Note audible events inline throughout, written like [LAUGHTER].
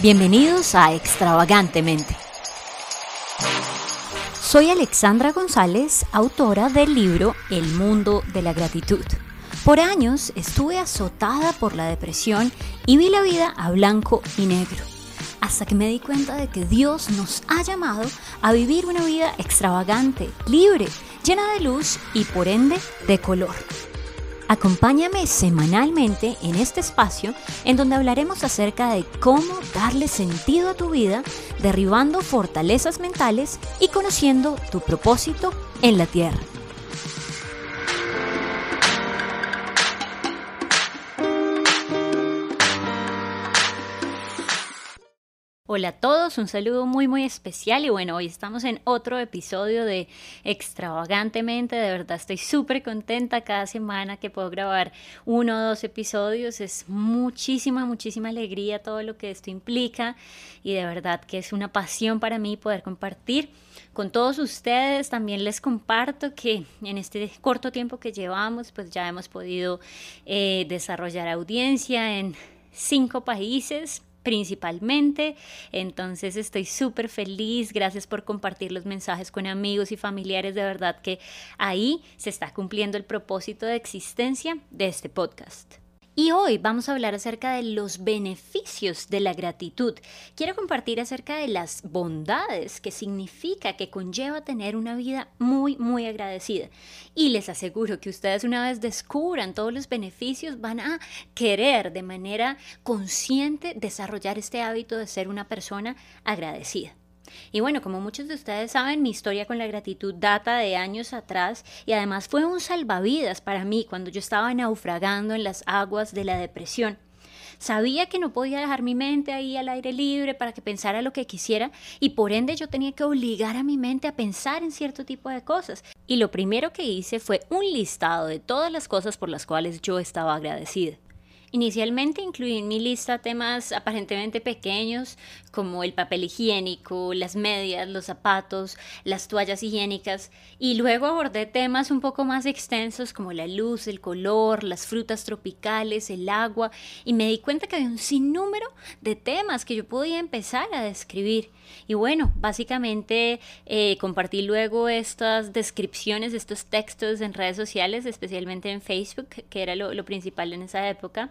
Bienvenidos a Extravagantemente. Soy Alexandra González, autora del libro El mundo de la gratitud. Por años estuve azotada por la depresión y vi la vida a blanco y negro, hasta que me di cuenta de que Dios nos ha llamado a vivir una vida extravagante, libre, llena de luz y por ende de color. Acompáñame semanalmente en este espacio en donde hablaremos acerca de cómo darle sentido a tu vida, derribando fortalezas mentales y conociendo tu propósito en la tierra. Hola a todos, un saludo muy muy especial y bueno, hoy estamos en otro episodio de Extravagantemente, de verdad estoy súper contenta cada semana que puedo grabar uno o dos episodios, es muchísima, muchísima alegría todo lo que esto implica y de verdad que es una pasión para mí poder compartir con todos ustedes. También les comparto que en este corto tiempo que llevamos pues ya hemos podido eh, desarrollar audiencia en cinco países principalmente. Entonces estoy súper feliz. Gracias por compartir los mensajes con amigos y familiares. De verdad que ahí se está cumpliendo el propósito de existencia de este podcast. Y hoy vamos a hablar acerca de los beneficios de la gratitud. Quiero compartir acerca de las bondades que significa, que conlleva tener una vida muy, muy agradecida. Y les aseguro que ustedes una vez descubran todos los beneficios van a querer de manera consciente desarrollar este hábito de ser una persona agradecida. Y bueno, como muchos de ustedes saben, mi historia con la gratitud data de años atrás y además fue un salvavidas para mí cuando yo estaba naufragando en las aguas de la depresión. Sabía que no podía dejar mi mente ahí al aire libre para que pensara lo que quisiera y por ende yo tenía que obligar a mi mente a pensar en cierto tipo de cosas. Y lo primero que hice fue un listado de todas las cosas por las cuales yo estaba agradecida. Inicialmente incluí en mi lista temas aparentemente pequeños como el papel higiénico, las medias, los zapatos, las toallas higiénicas y luego abordé temas un poco más extensos como la luz, el color, las frutas tropicales, el agua y me di cuenta que había un sinnúmero de temas que yo podía empezar a describir. Y bueno, básicamente eh, compartí luego estas descripciones, estos textos en redes sociales, especialmente en Facebook, que era lo, principal en esa época.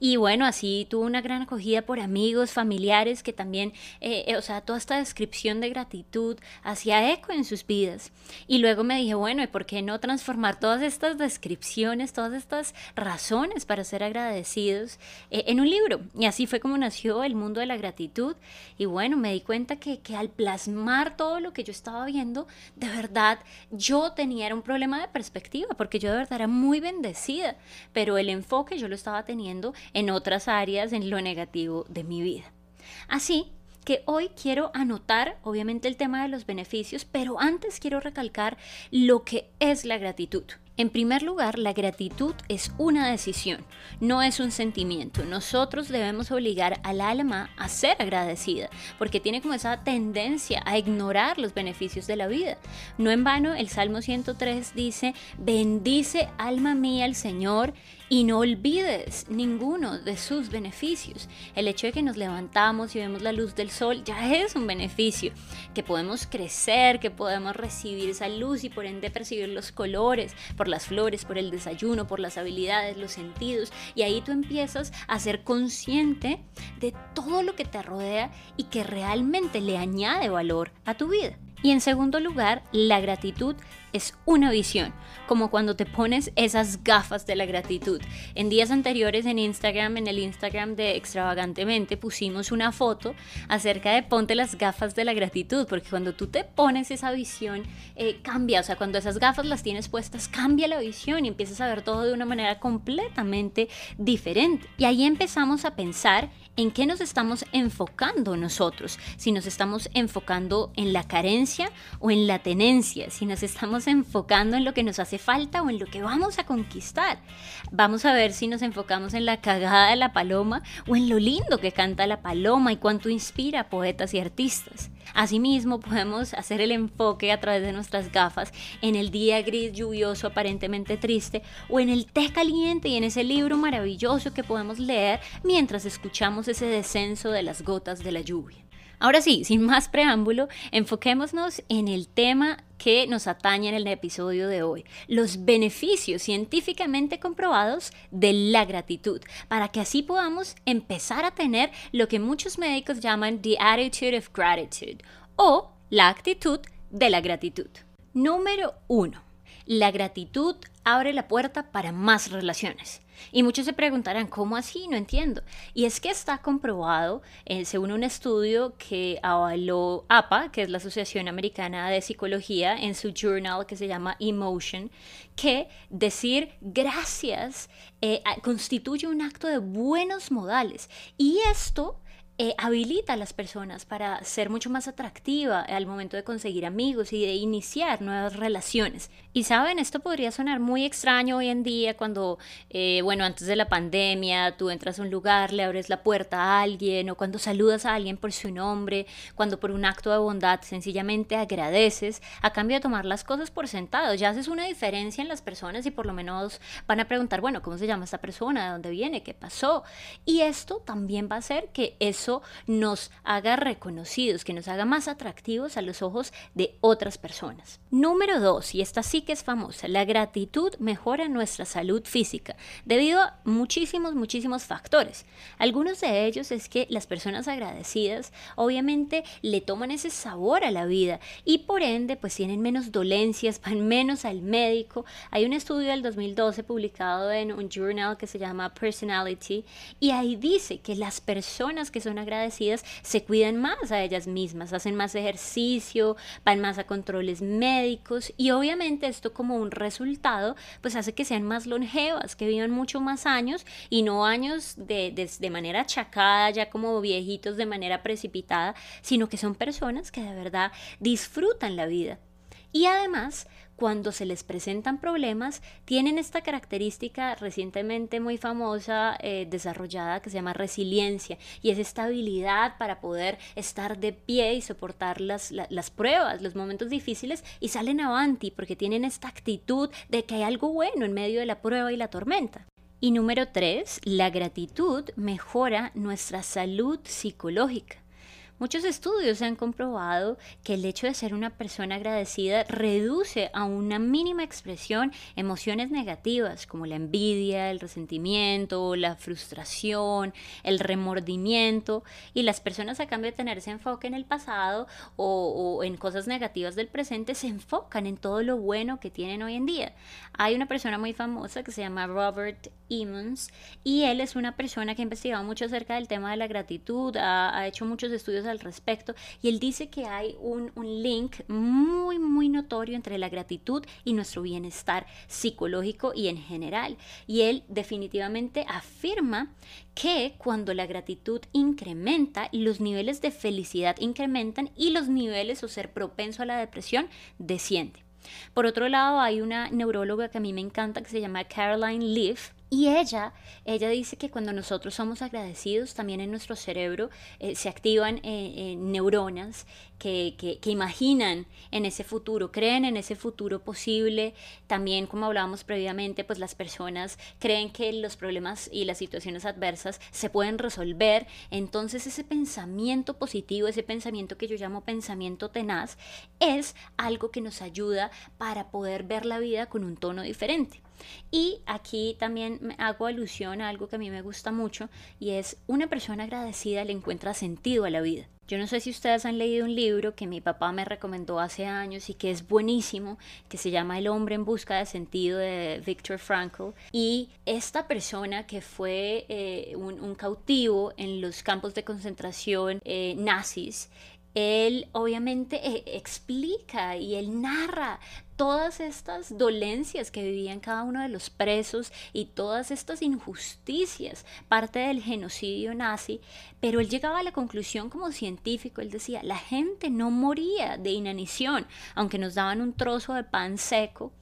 Y bueno, así tuvo una gran acogida por amigos, familiares, que también, eh, eh, o sea, toda esta descripción de gratitud hacía eco en sus vidas. Y luego me dije, bueno, ¿y por qué no transformar todas estas descripciones, todas estas razones para ser agradecidos en un libro? Y así fue como nació el mundo de la gratitud. Y bueno, me di cuenta que, al plasmar todo lo que yo estaba viendo, de verdad yo tenía un problema de perspectiva, porque yo de verdad era muy bendecida, pero el enfoque yo lo estaba teniendo en otras áreas, en lo negativo de mi vida. Así que hoy quiero anotar, obviamente, el tema de los beneficios, pero antes quiero recalcar lo que es la gratitud. En primer lugar, la gratitud es una decisión, no es un sentimiento. Nosotros debemos obligar al alma a ser agradecida, porque tiene como esa tendencia a ignorar los beneficios de la vida. No en vano, el Salmo 103 dice, bendice alma mía al Señor y no olvides ninguno de sus beneficios. El hecho de que nos levantamos y vemos la luz del sol ya es un beneficio, que podemos crecer, que podemos recibir esa luz y por ende percibir los colores, por las flores, por el desayuno, por las habilidades, los sentidos. Y ahí tú empiezas a ser consciente de todo lo que te rodea y que realmente le añade valor a tu vida. Y en segundo lugar, la gratitud es una visión, como cuando te pones esas gafas de la gratitud. En días anteriores en Instagram, en el Instagram de Extravagantemente, pusimos una foto acerca de ponte las gafas de la gratitud, porque cuando tú te pones esa visión, eh, cambia, o sea, cuando esas gafas las tienes puestas, cambia la visión y empiezas a ver todo de una manera completamente diferente. Y ahí empezamos a pensar en qué nos estamos enfocando nosotros, si nos estamos enfocando en la carencia o en la tenencia, si nos estamos enfocando en lo que nos hace falta o en lo que vamos a conquistar. Vamos a ver si nos enfocamos en la cagada de la paloma o en lo lindo que canta la paloma y cuánto inspira a poetas y artistas. Asimismo, podemos hacer el enfoque a través de nuestras gafas en el día gris, lluvioso, aparentemente triste, o en el té caliente y en ese libro maravilloso que podemos leer mientras escuchamos ese descenso de las gotas de la lluvia. Ahora sí, sin más preámbulo, enfoquémonos en el tema que nos atañe en el episodio de hoy, los beneficios científicamente comprobados de la gratitud, para que así podamos empezar a tener lo que muchos médicos llaman the attitude of gratitude o la actitud de la gratitud. Número 1. La gratitud abre la puerta para más relaciones. Y muchos se preguntarán, ¿cómo así? No entiendo. Y es que está comprobado, eh, según un estudio que avaló APA, que es la Asociación Americana de Psicología, en su journal que se llama Emotion, que decir gracias eh, constituye un acto de buenos modales. Y esto eh, habilita a las personas para ser mucho más atractiva al momento de conseguir amigos y de iniciar nuevas relaciones. Y saben, esto podría sonar muy extraño hoy en día cuando, eh, bueno, antes de la pandemia, tú entras a un lugar, le abres la puerta a alguien o cuando saludas a alguien por su nombre, cuando por un acto de bondad sencillamente agradeces a cambio de tomar las cosas por sentado. Ya haces una diferencia en las personas y por lo menos van a preguntar, bueno, ¿cómo se llama esta persona? ¿De dónde viene? ¿Qué pasó? Y esto también va a hacer que eso nos haga reconocidos, que nos haga más atractivos a los ojos de otras personas. Número dos, y esta sí que es famosa, la gratitud mejora nuestra salud física debido a muchísimos, muchísimos factores. Algunos de ellos es que las personas agradecidas obviamente le toman ese sabor a la vida y por ende pues tienen menos dolencias, [LAUGHS] van menos al médico. Hay un estudio del 2012 publicado en un journal que se llama Personality y ahí dice que las personas que son agradecidas se cuidan más a ellas mismas, hacen más ejercicio, van más a controles médicos y obviamente esto como un resultado pues hace que sean más longevas, que vivan mucho más años y no años de, de, de manera achacada, ya como viejitos de manera precipitada, sino que son personas que de verdad disfrutan la vida. Y además, cuando se les presentan problemas, tienen esta característica recientemente muy famosa, eh, desarrollada, que se llama resiliencia, y es esta habilidad para poder estar de pie y soportar las, las pruebas, los momentos difíciles, y salen avanti porque tienen esta actitud de que hay algo bueno en medio de la prueba y la tormenta. Y número tres, la gratitud mejora nuestra salud psicológica. Muchos estudios han comprobado que el hecho de ser una persona agradecida reduce a una mínima expresión emociones negativas como la envidia, el resentimiento, la frustración, el remordimiento y las personas a cambio de tener ese enfoque en el pasado o, en cosas negativas del presente se enfocan en todo lo bueno que tienen hoy en día. Hay una persona muy famosa que se llama Robert Emmons y él es una persona que ha investigado mucho acerca del tema de la gratitud, ha, ha hecho muchos estudios al respecto y él dice que hay un, un link muy, muy notorio entre la gratitud y nuestro bienestar psicológico y en general. Y él definitivamente afirma que cuando la gratitud incrementa, los niveles de felicidad incrementan y los niveles o ser propenso a la depresión desciende. Por otro lado, hay una neuróloga que a mí me encanta que se llama Caroline Leaf y ella, ella dice que cuando nosotros somos agradecidos, también en nuestro cerebro eh, se activan eh, eh, neuronas que, que, que, imaginan en ese futuro, creen en ese futuro posible. También, como hablábamos previamente, pues las personas creen que los problemas y las situaciones adversas se pueden resolver. Entonces ese pensamiento positivo, ese pensamiento que yo llamo pensamiento tenaz, es algo que nos ayuda para poder ver la vida con un tono diferente. Y aquí también hago alusión a algo que a mí me gusta mucho y es una persona agradecida le encuentra sentido a la vida. Yo no sé si ustedes han leído un libro que mi papá me recomendó hace años y que es buenísimo, que se llama El hombre en busca de sentido de Viktor Frankl. Y esta persona que fue eh, un, cautivo en los campos de concentración eh, nazis, él obviamente eh, explica y él narra todas estas dolencias que vivían cada uno de los presos y todas estas injusticias, parte del genocidio nazi, pero él llegaba a la conclusión como científico, él decía, la gente no moría de inanición, aunque nos daban un trozo de pan seco,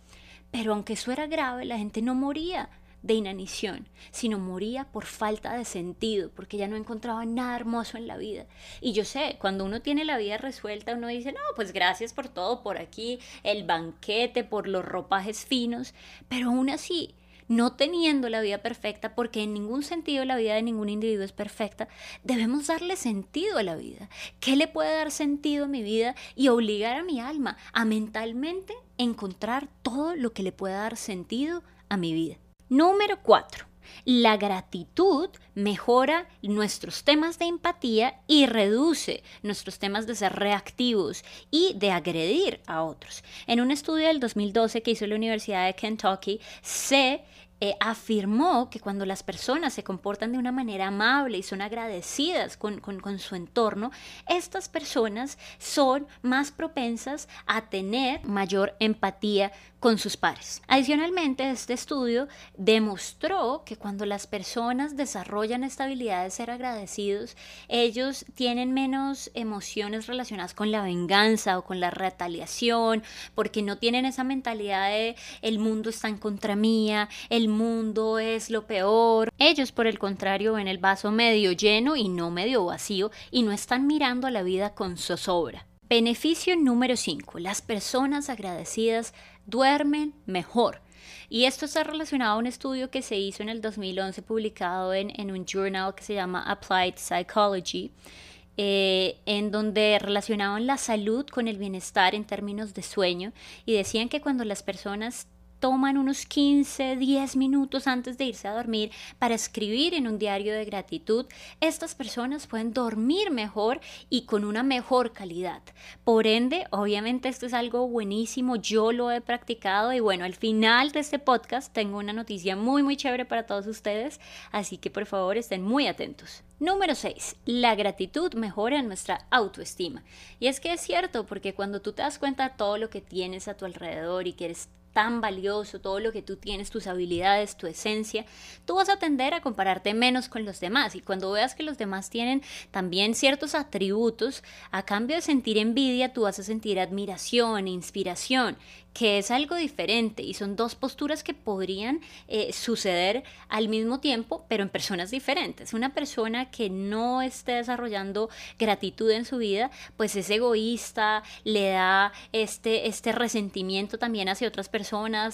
pero aunque eso era grave, la gente no moría de inanición, sino moría por falta de sentido, porque ya no encontraba nada hermoso en la vida. Y yo sé, cuando uno tiene la vida resuelta, uno dice, no, pues gracias por todo, por aquí, el banquete, por los ropajes finos, pero aún así, no teniendo la vida perfecta, porque en ningún sentido la vida de ningún individuo es perfecta, debemos darle sentido a la vida. ¿Qué le puede dar sentido a mi vida y obligar a mi alma a mentalmente encontrar todo lo que le pueda dar sentido a mi vida? Número 4. La gratitud mejora nuestros temas de empatía y reduce nuestros temas de ser reactivos y de agredir a otros. En un estudio del 2012 que hizo la Universidad de Kentucky, se eh, afirmó que cuando las personas se comportan de una manera amable y son agradecidas con, con, su entorno, estas personas son más propensas a tener mayor empatía con sus pares. Adicionalmente, este estudio demostró que cuando las personas desarrollan esta habilidad de ser agradecidos, ellos tienen menos emociones relacionadas con la venganza o con la retaliación, porque no tienen esa mentalidad de el mundo está en contra mía, el mundo es lo peor. Ellos, por el contrario, ven el vaso medio lleno y no medio vacío y no están mirando a la vida con zozobra. Beneficio número 5. Las personas agradecidas duermen mejor. Y esto está relacionado a un estudio que se hizo en el 2011 publicado en, un journal que se llama Applied Psychology, eh, en donde relacionaban la salud con el bienestar en términos de sueño y decían que cuando las personas toman unos 15, 10 minutos antes de irse a dormir para escribir en un diario de gratitud, estas personas pueden dormir mejor y con una mejor calidad. Por ende, obviamente esto es algo buenísimo, yo lo he practicado y bueno, al final de este podcast tengo una noticia muy muy chévere para todos ustedes, así que por favor estén muy atentos. Número 6. La gratitud mejora nuestra autoestima. Y es que es cierto, porque cuando tú te das cuenta de todo lo que tienes a tu alrededor y que eres tan valioso, todo lo que tú tienes, tus habilidades, tu esencia, tú vas a tender a compararte menos con los demás. Y cuando veas que los demás tienen también ciertos atributos, a cambio de sentir envidia, tú vas a sentir admiración, inspiración que es algo diferente y son dos posturas que podrían eh, suceder al mismo tiempo, pero en personas diferentes. Una persona que no esté desarrollando gratitud en su vida, pues es egoísta, le da este, este resentimiento también hacia otras personas,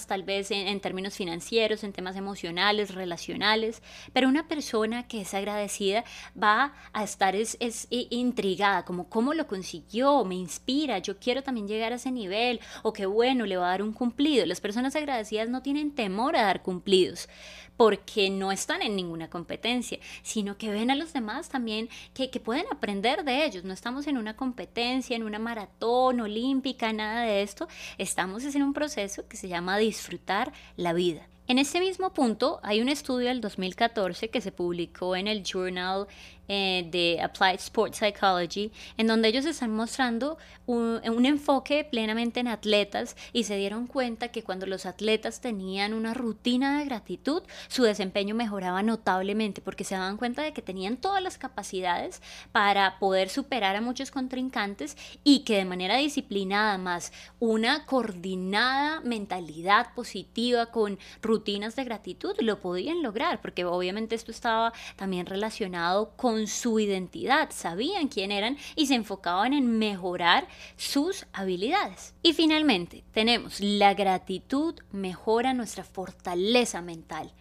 tal vez en, términos financieros, en temas emocionales, relacionales, pero una persona que es agradecida va a estar es, es intrigada, como cómo lo consiguió, me inspira, yo quiero también llegar a ese nivel, o qué bueno, va a dar un cumplido. Las personas agradecidas no tienen temor a dar cumplidos porque no están en ninguna competencia, sino que ven a los demás también que, que pueden aprender de ellos. No estamos en una competencia, en una maratón olímpica, nada de esto. Estamos en un proceso que se llama disfrutar la vida. En ese mismo punto hay un estudio del 2014 que se publicó en el Journal eh, de Applied Sports Psychology, en donde ellos están mostrando un, un, enfoque plenamente en atletas y se dieron cuenta que cuando los atletas tenían una rutina de gratitud, su desempeño mejoraba notablemente porque se daban cuenta de que tenían todas las capacidades para poder superar a muchos contrincantes y que de manera disciplinada más una coordinada mentalidad positiva con rutinas de gratitud lo podían lograr porque obviamente esto estaba también relacionado con su identidad, sabían quién eran y se enfocaban en mejorar sus habilidades. Y finalmente, tenemos la gratitud mejora nuestra fortaleza mental.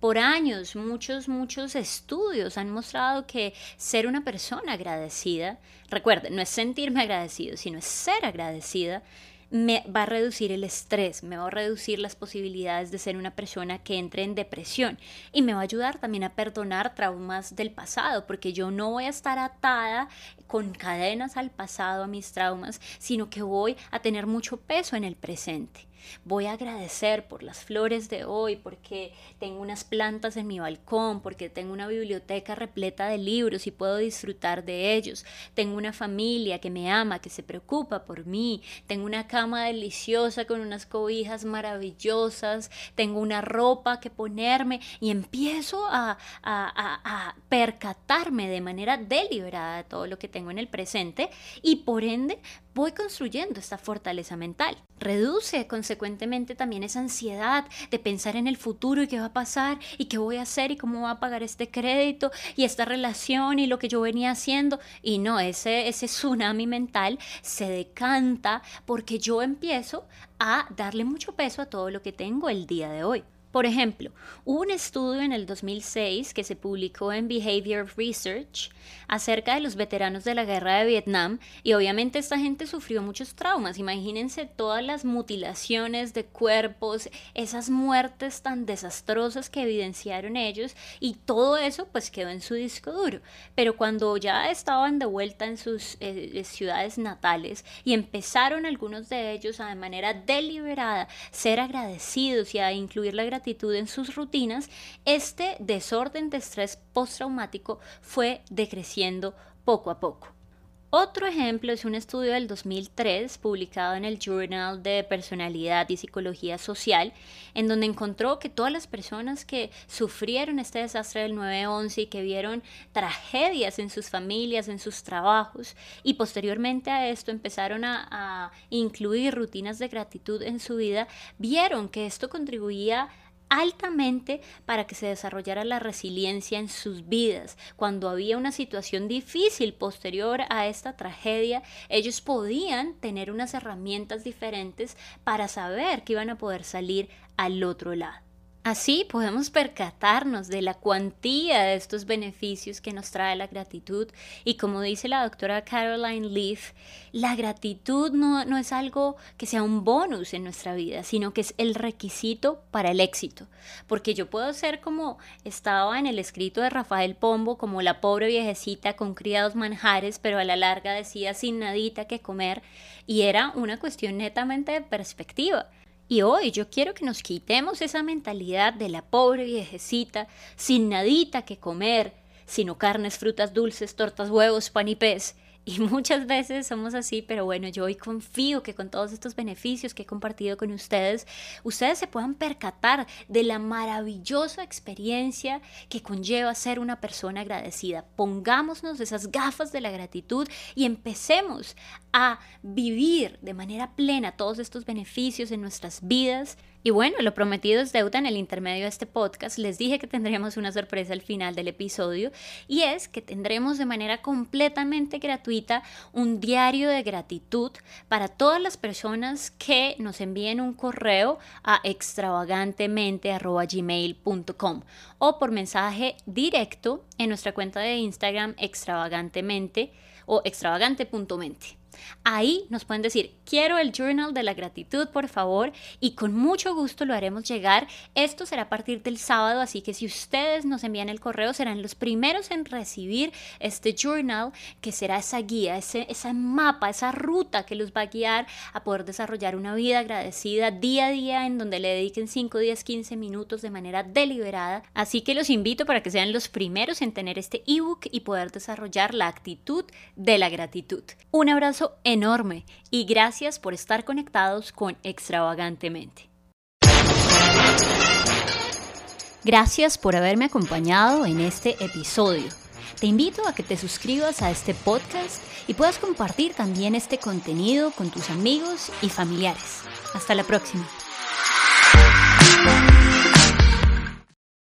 Por años, muchos, muchos estudios han mostrado que ser una persona agradecida, recuerden, no es sentirme agradecido, sino es ser agradecida, me va a reducir el estrés, me va a reducir las posibilidades de ser una persona que entre en depresión y me va a ayudar también a perdonar traumas del pasado, porque yo no voy a estar atada con cadenas al pasado, a mis traumas, sino que voy a tener mucho peso en el presente. Voy a agradecer por las flores de hoy, porque tengo unas plantas en mi balcón, porque tengo una biblioteca repleta de libros y puedo disfrutar de ellos. Tengo una familia que me ama, que se preocupa por mí. Tengo una cama deliciosa con unas cobijas maravillosas. Tengo una ropa que ponerme y empiezo a, a percatarme de manera deliberada de todo lo que tengo en el presente y por ende voy construyendo esta fortaleza mental. Reduce consecuentemente también esa ansiedad de pensar en el futuro y qué va a pasar y qué voy a hacer y cómo va a pagar este crédito y esta relación y lo que yo venía haciendo. Y no, ese, ese tsunami mental se decanta porque yo empiezo a darle mucho peso a todo lo que tengo el día de hoy. Por ejemplo, hubo un estudio en el 2006 que se publicó en Behavior Research acerca de los veteranos de la guerra de Vietnam y obviamente esta gente sufrió muchos traumas. Imagínense todas las mutilaciones de cuerpos, esas muertes tan desastrosas que evidenciaron ellos y todo eso pues quedó en su disco duro. Pero cuando ya estaban de vuelta en sus eh, eh, ciudades natales y empezaron algunos de ellos a de manera deliberada ser agradecidos y a incluir la gratitud en sus rutinas, este desorden de estrés postraumático fue decreciendo poco a poco. Otro ejemplo es un estudio del 2003 publicado en el Journal de Personalidad y Psicología Social, en donde encontró que todas las personas que sufrieron este desastre del 9-11 y que vieron tragedias en sus familias, en sus trabajos, y posteriormente a esto empezaron a, a incluir rutinas de gratitud en su vida, vieron que esto contribuía altamente para que se desarrollara la resiliencia en sus vidas. Cuando había una situación difícil posterior a esta tragedia, ellos podían tener unas herramientas diferentes para saber que iban a poder salir al otro lado. Así podemos percatarnos de la cuantía de estos beneficios que nos trae la gratitud y como dice la doctora Caroline Leaf, la gratitud no, no, es algo que sea un bonus en nuestra vida, sino que es el requisito para el éxito. Porque yo puedo ser como estaba en el escrito de Rafael Pombo, como la pobre viejecita con criados manjares, pero a la larga decía sin nadita que comer y era una cuestión netamente de perspectiva. Y hoy yo quiero que nos quitemos esa mentalidad de la pobre viejecita sin nadita que comer, sino carnes, frutas dulces, tortas, huevos, pan y pez, y muchas veces somos así, pero bueno, yo hoy confío que con todos estos beneficios que he compartido con ustedes, ustedes se puedan percatar de la maravillosa experiencia que conlleva ser una persona agradecida. Pongámonos esas gafas de la gratitud y empecemos a vivir de manera plena todos estos beneficios en nuestras vidas y bueno, lo prometido es deuda en el intermedio de este podcast. Les dije que tendríamos una sorpresa al final del episodio y es que tendremos de manera completamente gratuita un diario de gratitud para todas las personas que nos envíen un correo a extravagantemente.gmail.com o por mensaje directo en nuestra cuenta de Instagram extravagantemente o extravagante.mente. Ahí nos pueden decir, quiero el journal de la gratitud, por favor, y con mucho gusto lo haremos llegar. Esto será a partir del sábado, así que si ustedes nos envían el correo, serán los primeros en recibir este journal, que será esa guía, ese, ese mapa, esa ruta que los va a guiar a poder desarrollar una vida agradecida día a día, en donde le dediquen 5, 10, 15 minutos de manera deliberada. Así que los invito para que sean los primeros en tener este ebook y poder desarrollar la actitud de la gratitud. Un enorme y gracias por estar conectados con Extravagantemente. Gracias por haberme acompañado en este episodio. Te invito a que te suscribas a este podcast y puedas compartir también este contenido con tus amigos y familiares. Hasta la próxima.